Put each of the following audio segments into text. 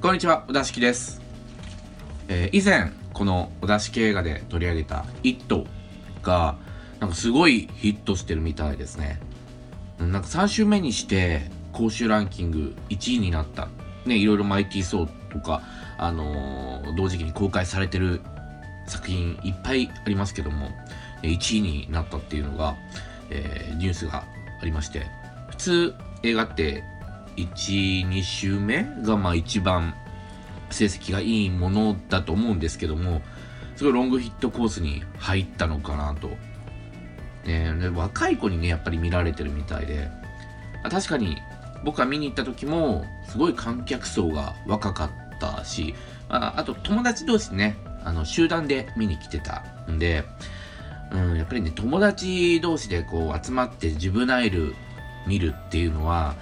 こんにちは、小田敷です。えー以前、この小田敷映画で取り上げた「イット!」が、なんかすごいヒットしてるみたいですね。なんか3週目にして、公衆ランキング1位になった。ね、いろいろマイティー・ソーとか、あのー同時期に公開されてる作品いっぱいありますけども、1位になったっていうのが、えーニュースがありまして、普通映画って1、2週目がまあ一番成績がいいものだと思うんですけども、すごいロングヒットコースに入ったのかなと。ね、で若い子にね、やっぱり見られてるみたいで、確かに僕が見に行った時も、すごい観客層が若かったし、ああと友達同士ね、あの集団で見に来てたんで、うん、やっぱりね、友達同士でこう集まってジブナイル見るっていうのは、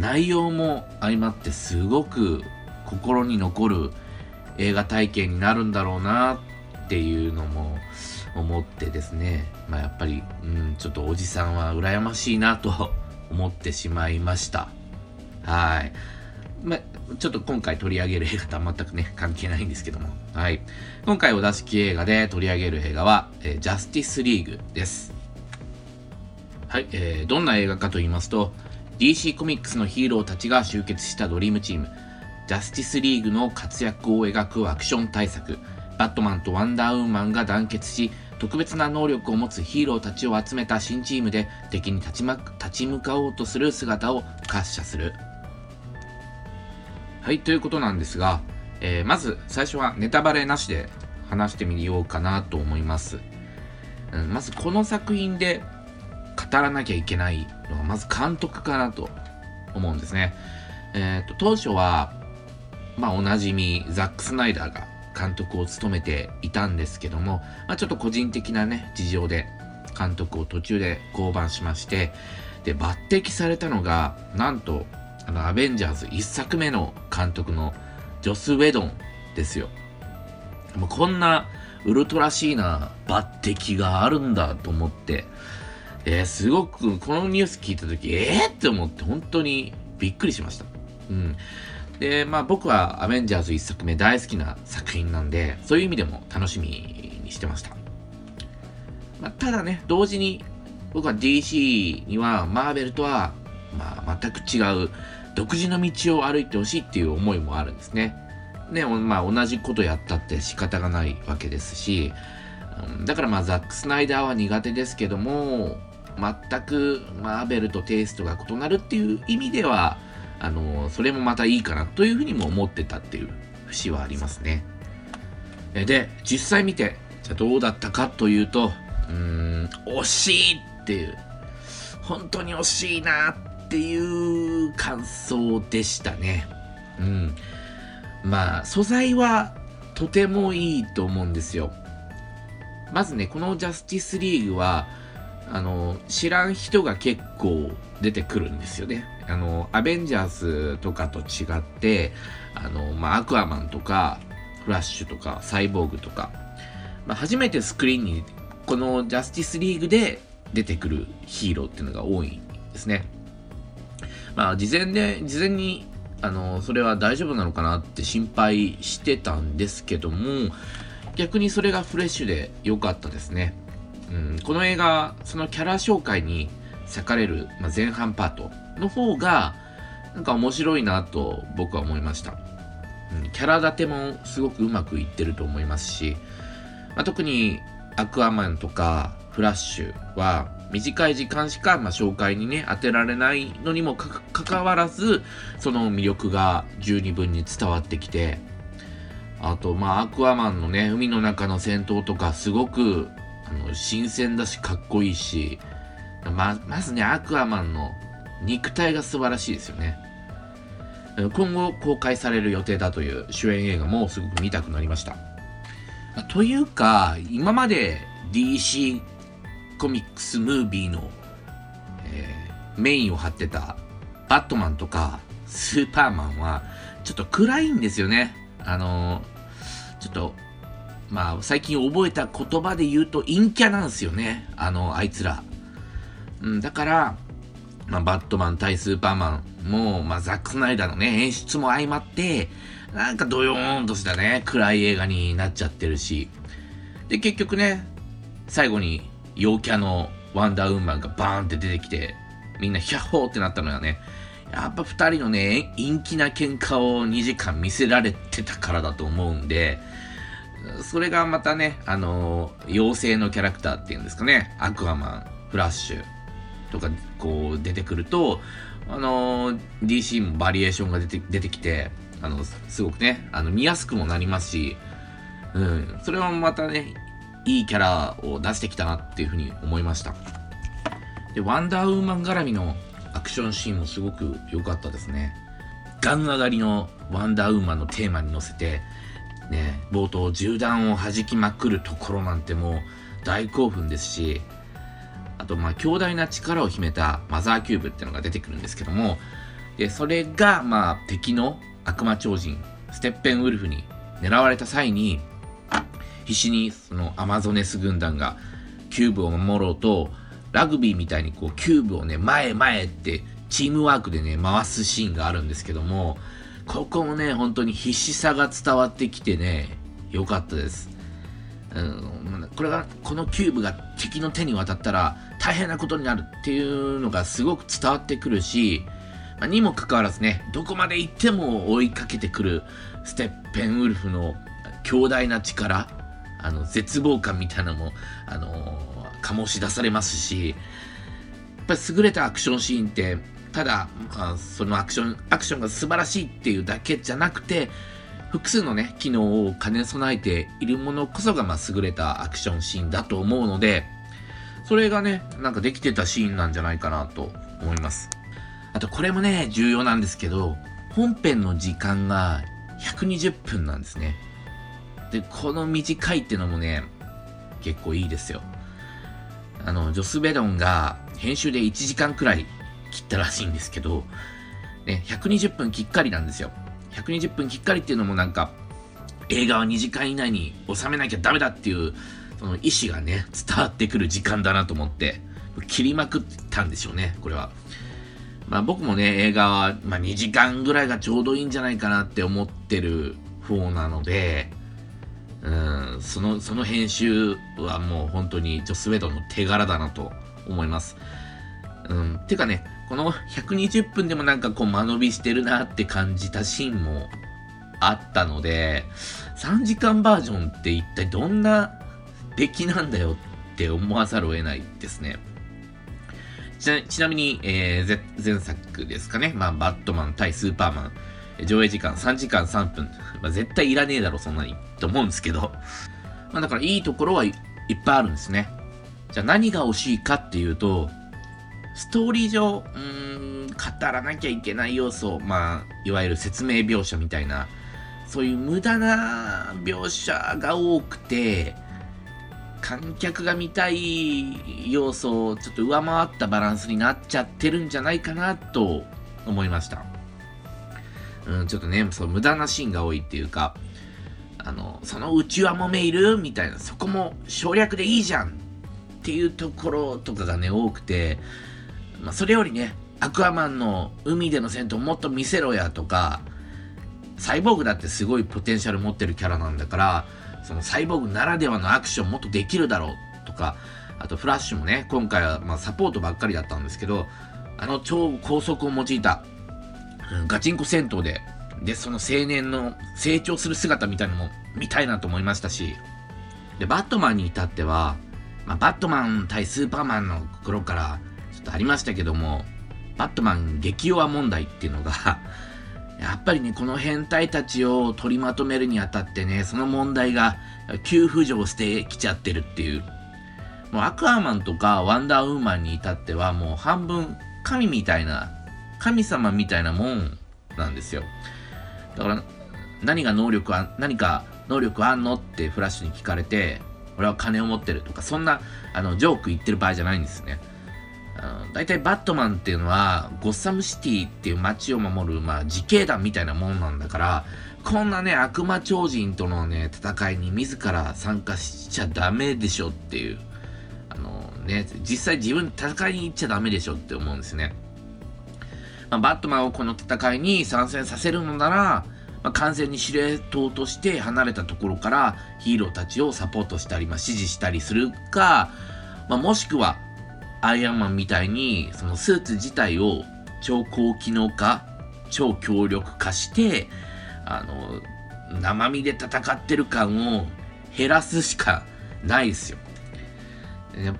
内容も相まってすごく心に残る映画体験になるんだろうなっていうのも思ってですね、まあやっぱり、うん、ちょっとおじさんは羨ましいなと思ってしまいました。はい。まあ、ちょっと今回取り上げる映画とは全くね、関係ないんですけども。はい。今回お出し映画で取り上げる映画は、えージャスティスリーグです。はい、えーどんな映画かと言いますと、DC コミックスのヒーローたちが集結したドリームチーム、ジャスティスリーグの活躍を描くアクション大作、バットマンとワンダーウーマンが団結し、特別な能力を持つヒーローたちを集めた新チームで敵に立ち,、ま、立ち向かおうとする姿を滑車する。はい、ということなんですが、えーまず最初はネタバレなしで話してみようかなと思います。うん、まずこの作品で語らなきゃいけないのはまず監督かなと思うんですね。えっ、と当初はまあおなじみザック・スナイダーが監督を務めていたんですけども、まあ、ちょっと個人的なね事情で監督を途中で降板しましてで抜擢されたのがなんとあのアベンジャーズ1作目の監督のジョス・ウェドンですよ。もうこんなウルトラシーな抜擢があるんだと思って、えーすごくこのニュース聞いた時えー、って思って本当にびっくりしました。うん。で、まあ僕はアベンジャーズ1作目大好きな作品なんで、そういう意味でも楽しみにしてました。まあ、ただね、同時に僕は DC にはマーベルとは、まあ、全く違う独自の道を歩いてほしいっていう思いもあるんですね。ね、まあ同じことやったって仕方がないわけですし、だからまあザック・スナイダーは苦手ですけども、全くマーベルとテイストが異なるっていう意味では、あのそれもまたいいかなというふうにも思ってたっていう節はありますね。で、実際見て、じゃどうだったかというと、うーん、惜しいっていう、本当に惜しいなっていう感想でしたね。うん。まあ、素材はとてもいいと思うんですよ。まずね、このジャスティスリーグは、あの、知らん人が結構出てくるんですよね。あの、アベンジャーズとかと違って、あの、まあ、アクアマンとか、フラッシュとか、サイボーグとか、まあ、初めてスクリーンに、このジャスティスリーグで出てくるヒーローっていうのが多いんですね。まあ、事前で、事前に、あの、それは大丈夫なのかなって心配してたんですけども、逆にそれがフレッシュで良かったですね。うん、この映画、そのキャラ紹介に割かれる、まあ、前半パートの方が、なんか面白いなと僕は思いました。うん、キャラ立てもすごくうまくいってると思いますし、まあ、特にアクアマンとかフラッシュは短い時間しか、まあ、紹介にね当てられないのにもかかわらずその魅力が十二分に伝わってきてあとまあアクアマンのね海の中の戦闘とかすごくあの新鮮だしかっこいいしままずねアクアマンの肉体が素晴らしいですよね。今後公開される予定だという主演映画もすごく見たくなりました。というか今まで DC コミックスムービーの、えーメインを張ってたバットマンとかスーパーマンはちょっと暗いんですよね。あのーちょっとまあ最近覚えた言葉で言うと陰キャなんですよね。あのあいつら、うん、だからまあ、バットマン対スーパーマンも、まあ、ザック・スナイダーのね、演出も相まって、なんかドヨーンとしたね、暗い映画になっちゃってるし、で、結局ね、最後に陽キャのワンダーウーマンがバーンって出てきて、みんなヒャッホーってなったのはね、やっぱ二人のね、陰気な喧嘩を2時間見せられてたからだと思うんで、それがまたね、あのー、妖精のキャラクターっていうんですかね、アクアマン、フラッシュとかこう出てくると、あのー、DC もバリエーションが出て出てきて、あの、すごくね、あの見やすくもなりますし、うん、それはまたね、いいキャラを出してきたなっていうふうに思いました。で、ワンダーウーマン絡みのアクションシーンもすごく良かったですね。ガン上がりのワンダーウーマンのテーマに乗せて、冒頭銃弾を弾きまくるところなんてもう大興奮ですし、あと、まあ、強大な力を秘めたマザーキューブっていうのが出てくるんですけども、で、それが、まあ、敵の悪魔超人、ステッペンウルフに狙われた際に、必死にそのアマゾネス軍団がキューブを守ろうと、ラグビーみたいにこうキューブをね、前前ってチームワークでね、回すシーンがあるんですけども、ここもね、本当に必死さが伝わってきてね、良かったです。うん、これが、このキューブが敵の手に渡ったら大変なことになるっていうのがすごく伝わってくるし、まあ、にもかかわらずね、どこまで行っても追いかけてくるステッペンウルフの強大な力、あの、絶望感みたいなのも、あのー、醸し出されますし、やっぱ優れたアクションシーンって、ただ、そのアクション、アクションが素晴らしいっていうだけじゃなくて、複数のね、機能を兼ね備えているものこそが、まあ、優れたアクションシーンだと思うので、それがね、なんかできてたシーンなんじゃないかなと思います。あと、これもね、重要なんですけど、本編の時間が120分なんですね。で、この短いってのもね、結構いいですよ。あの、ジョス・ベドンが編集で1時間くらい切ったらしいんですけど、ね、120分きっかりなんですよ。120分きっかりっていうのもなんか、映画は2時間以内に収めなきゃダメだっていう、その意思がね、伝わってくる時間だなと思って、切りまくったんでしょうね、これは。まあ僕もね、映画は、まあ、2時間ぐらいがちょうどいいんじゃないかなって思ってる方なので、うん、その、その編集はもう本当にジョス・ウェドの手柄だなと思います。うん、てかね、この120分でもなんかこう間延びしてるなって感じたシーンもあったので、3時間バージョンって一体どんな出来なんだよって思わざるを得ないですね。ちなみに、えー、前作ですかね。まあ、バットマン対スーパーマン。上映時間3時間3分。まあ、絶対いらねえだろ、そんなに。と思うんですけど。まあ、だからいいところはいっぱいあるんですね。じゃあ何が惜しいかっていうと、ストーリー上、うーん、語らなきゃいけない要素、まあ、いわゆる説明描写みたいな、そういう無駄な描写が多くて、観客が見たい要素をちょっと上回ったバランスになっちゃってるんじゃないかなと思いました。うん、ちょっとね、そう無駄なシーンが多いっていうか、あの、そのうちわもめいる？みたいな、そこも省略でいいじゃんっていうところとかがね、多くて、まあ、それよりね、アクアマンの海での戦闘もっと見せろやとか、サイボーグだってすごいポテンシャル持ってるキャラなんだから、そのサイボーグならではのアクションもっとできるだろうとか、あとフラッシュもね、今回はまサポートばっかりだったんですけど、あの超高速を用いた、うん、ガチンコ戦闘で、で、その青年の成長する姿みたいなのも見たいなと思いましたし、で、バットマンに至っては、まあ、バットマン対スーパーマンの頃から、とありましたけども、バットマン激弱問題っていうのが やっぱりね、この変態たちを取りまとめるにあたってね、その問題が急浮上してきちゃってるっていう。もうアクアマンとかワンダーウーマンに至ってはもう半分神みたいな、神様みたいなもんなんですよ。だから何が能力は、何か能力あんのってフラッシュに聞かれて、俺は金を持ってるとか、そんなあのジョーク言ってる場合じゃないんですね。大体バットマンっていうのは、ゴッサムシティっていう街を守る、まあ、自警団みたいなもんなんだから、こんなね、悪魔超人とのね、戦いに自ら参加しちゃダメでしょっていう。あのね、実際自分戦いに行っちゃダメでしょって思うんですね。まあ、バットマンをこの戦いに参戦させるのなら、まあ、完全に司令塔として離れたところからヒーローたちをサポートしたり、まあ、支持したりするか、まあ、もしくはアイアンマンみたいにそのスーツ自体を超高機能化超強力化してあの生身で戦ってる感を減らすしかないですよ。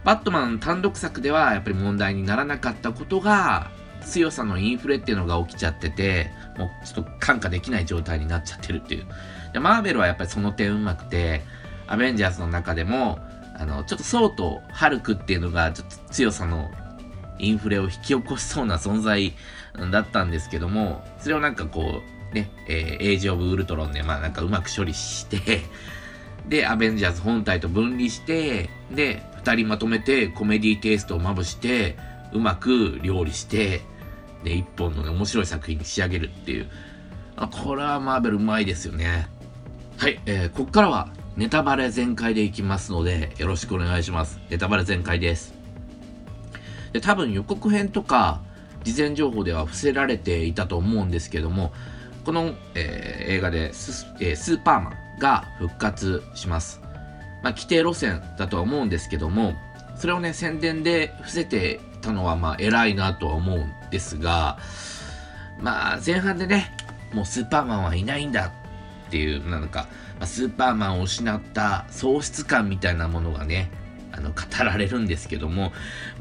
バットマン単独作ではやっぱり問題にならなかったことが強さのインフレっていうのが起きちゃっててもうちょっと感化できない状態になっちゃってるっていうでマーベルはやっぱりその点うまくてアベンジャーズの中でもあのちょっとソウとハルクっていうのがちょっと強さのインフレを引き起こしそうな存在だったんですけどもそれをなんかこうね、えー、エイジ・オブ・ウルトロンでまあなんかうまく処理して で、アベンジャーズ本体と分離して、で、二人まとめてコメディテイストをまぶして、うまく料理して、で、一本の、ね、面白い作品に仕上げるっていう。あ、これはマーベルうまいですよね。はい、えー、こっからはネタバレ全開でいきますので、よろしくお願いします。ネタバレ全開です。で、多分予告編とか、事前情報では伏せられていたと思うんですけども、この、えー、映画でス,、えー、スーパーマンが復活します。まあ、規定路線だとは思うんですけども、それをね、宣伝で伏せてたのは、まあ、偉いなとは思うんですが、まあ、前半でね、もうスーパーマンはいないんだっていう、なんか、ま、スーパーマンを失った喪失感みたいなものがね、あの、語られるんですけども、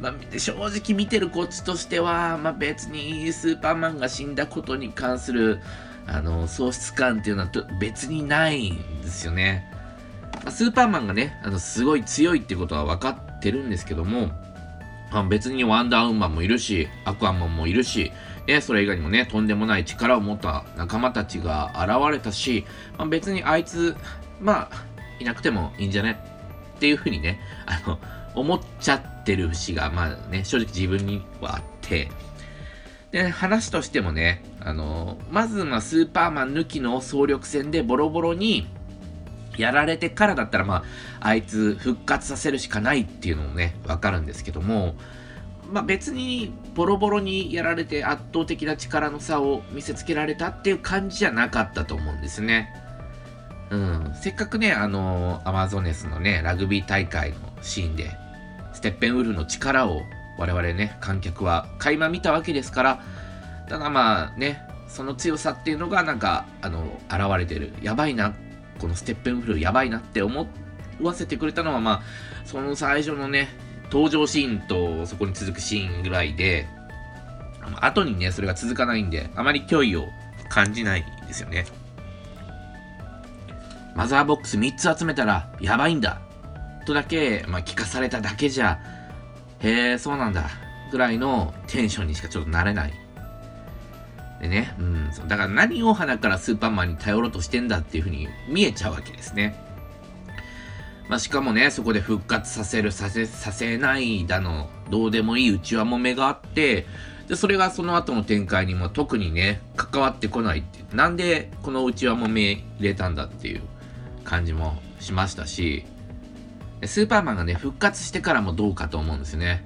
まあ、正直見てるこっちとしては、まあ、別にスーパーマンが死んだことに関する、あの、喪失感っていうのは別にないんですよね。まあ、スーパーマンがね、あの、すごい強いっていうことは分かってるんですけども、まあ、別にワンダーウーマンもいるし、アクアマンもいるし、ね、それ以外にもね、とんでもない力を持った仲間たちが現れたし、まあ、別にあいつ、まあ、いなくてもいいんじゃねっていうふうにね、あの、思っちゃってる節が、まあね、正直自分にはあって、で、話としてもね、あの、まず、ま、スーパーマン抜きの総力戦でボロボロにやられてからだったら、まあ、あいつ復活させるしかないっていうのもね、わかるんですけども、まあ、別にボロボロにやられて圧倒的な力の差を見せつけられたっていう感じじゃなかったと思うんですね。うん、せっかくね、あのアマゾネスのね、ラグビー大会のシーンで、ステッペンウルの力を我々ね、観客は垣間見たわけですから、ただまあね、その強さっていうのがなんか、あの、現れてる。やばいな。このステッペンフルやばいなって思わせてくれたのは、まあ、その最初のね、登場シーンとそこに続くシーンぐらいで、後にね、それが続かないんで、あまり脅威を感じないですよね。マザーボックス3つ集めたらやばいんだとだけ、まあ、聞かされただけじゃへえ、そうなんだ。ぐらいのテンションにしかちょっとなれない。でね、うん、だから何を鼻からスーパーマンに頼ろうとしてんだっていう風に見えちゃうわけですね。まあ、しかもね、そこで復活させる、させ、させないだの、どうでもいい内輪もめがあって、で、それがその後の展開にも特にね、関わってこないって。なんでこの内輪もめ入れたんだっていう感じもしましたし、スーパーマンがね、復活してからもどうかと思うんですよね。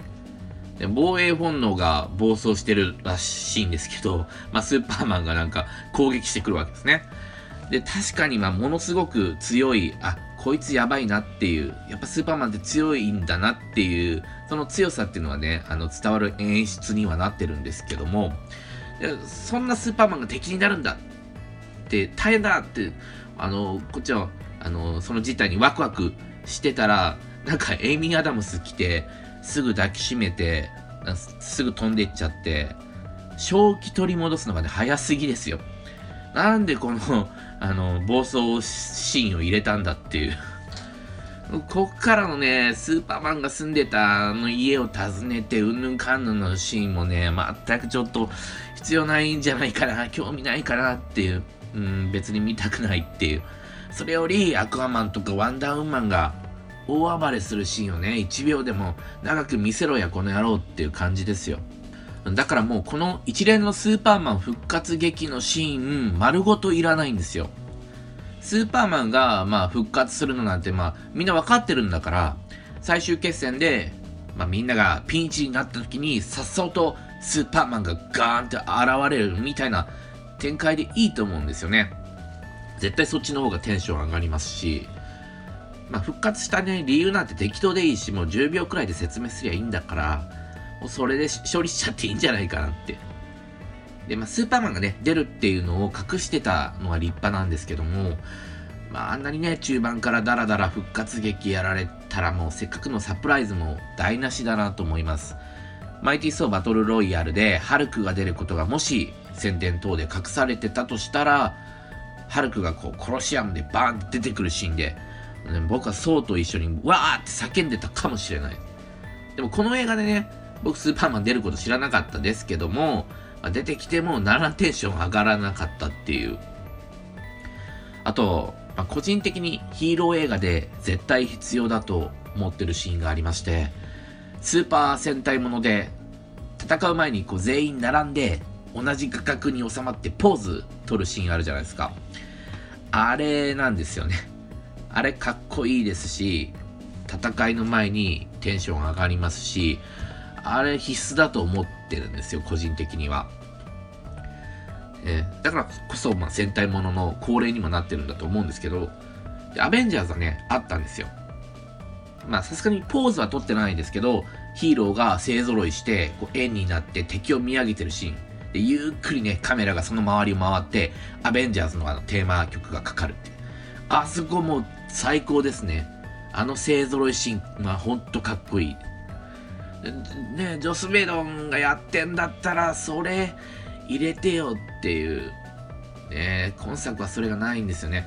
で防衛本能が暴走してるらしいんですけど、まあ、スーパーマンがなんか攻撃してくるわけですね。で、確かにまあ、ものすごく強い、あ、こいつやばいなっていう、やっぱスーパーマンって強いんだなっていう、その強さっていうのはね、あの、伝わる演出にはなってるんですけども、そんなスーパーマンが敵になるんだって、大変だって、あの、こっちは、あの、その事態にワクワクしてたら、なんかエイミー・アダムス来て、すぐ抱きしめて、すぐ飛んでいっちゃって、正気取り戻すのがね、早すぎですよ。なんでこの、あの、暴走シーンを入れたんだっていう。こっからのね、スーパーマンが住んでたあの家を訪ねて、うんぬんかんぬんのシーンもね、全くちょっと必要ないんじゃないかな、興味ないかなっていう、うん、別に見たくないっていう。それよりアクアマンとかワンダーウーマンが大暴れするシーンをね、1秒でも長く見せろやこの野郎っていう感じですよ。だからもうこの一連のスーパーマン復活劇のシーン丸ごといらないんですよ。スーパーマンがまあ復活するのなんてまあみんなわかってるんだから最終決戦でまあみんながピンチになった時にさっそうとスーパーマンがガーンって現れるみたいな展開でいいと思うんですよね。絶対そっちの方がテンション上がりますし、まあ、復活したね、理由なんて適当でいいし、もう10秒くらいで説明すりゃいいんだから、もうそれで勝利しちゃっていいんじゃないかなって。で、まあ、スーパーマンがね、出るっていうのを隠してたのは立派なんですけども、まあ、あんなにね、中盤からダラダラ復活劇やられたらもうせっかくのサプライズも台無しだなと思います。マイティ・ソーバトル・ロイヤルでハルクが出ることがもし宣伝等で隠されてたとしたら、ハルクがこうコロシアムでバーンって出てくるシーンで、僕はソーと一緒にわーって叫んでたかもしれない。でもこの映画でね、僕スーパーマン出ること知らなかったですけども、まあ、出てきてもならテンション上がらなかったっていう。あと、まあ、個人的にヒーロー映画で絶対必要だと思ってるシーンがありまして、スーパー戦隊もので戦う前にこう全員並んで同じ画角に収まってポーズ撮るシーンあるじゃないですか。あれなんですよね。あれかっこいいですし、戦いの前にテンション上がりますし、あれ必須だと思ってるんですよ、個人的には。えー、だからこそ、まあ、戦隊ものの恒例にもなってるんだと思うんですけど、アベンジャーズはね、あったんですよ。まあ、さすがにポーズは取ってないんですけど、ヒーローが勢揃いして、こう円になって敵を見上げてるシーン。で、ゆっくりね、カメラがその周りを回って、アベンジャーズのあのテーマ曲がかかるって。あそこも最高ですね。あの勢揃いシーン、まあ、ほんとかっこいい。ね、ジョス・ベイドンがやってんだったら、それ入れてよっていう。ね、今作はそれがないんですよね。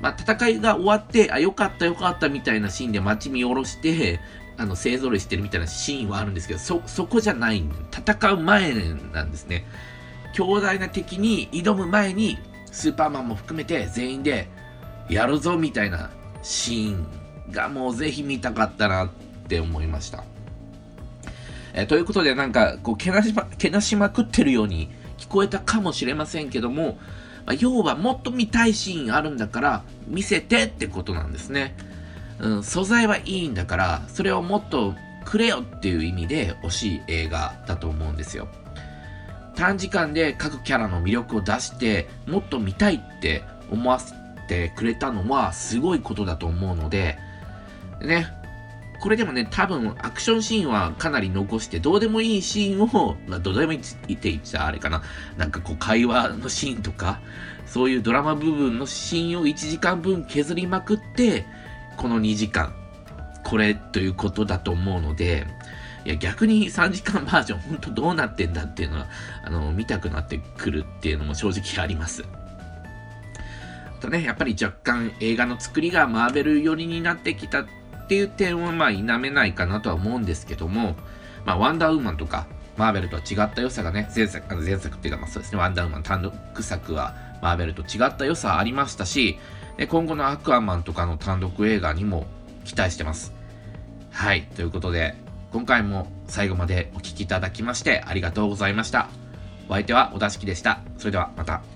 まあ、戦いが終わって、あ、よかったよかったみたいなシーンで街見下ろして、あの、勢ぞろいしてるみたいなシーンはあるんですけど、そ、そこじゃない戦う前なんですね。強大な敵に挑む前に、スーパーマンも含めて全員で、やるぞみたいなシーンがもうぜひ見たかったなって思いました。えー、ということでなんかこうけなしまけなしまくってるように聞こえたかもしれませんけども、まあ、要はもっと見たいシーンあるんだから見せてってことなんですね。うん、素材はいいんだからそれをもっとくれよっていう意味で惜しい映画だと思うんですよ。短時間で各キャラの魅力を出してもっと見たいって思わせてくれたのはすごいことだと思うので、ね、これでもね、多分アクションシーンはかなり残して、どうでもいいシーンを、まあ、どうでもいいって言っちゃあれかな。なんかこう会話のシーンとか、そういうドラマ部分のシーンを1時間分削りまくって、この2時間、これということだと思うので、いや逆に3時間バージョン、本当どうなってんだっていうのは、あの、見たくなってくるっていうのも正直あります。とね、やっぱり若干映画の作りがマーベル寄りになってきたっていう点はまあ否めないかなとは思うんですけども、まあ、ワンダーウーマンとか、マーベルとは違った良さがね、前作、あの前作っていうか、まあそうですね、ワンダーウーマン単独作はマーベルと違った良さありましたし、で今後のアクアマンとかの単独映画にも期待してます。はい、ということで、今回も最後までお聴きいただきましてありがとうございました。お相手は小田敷でした。それではまた。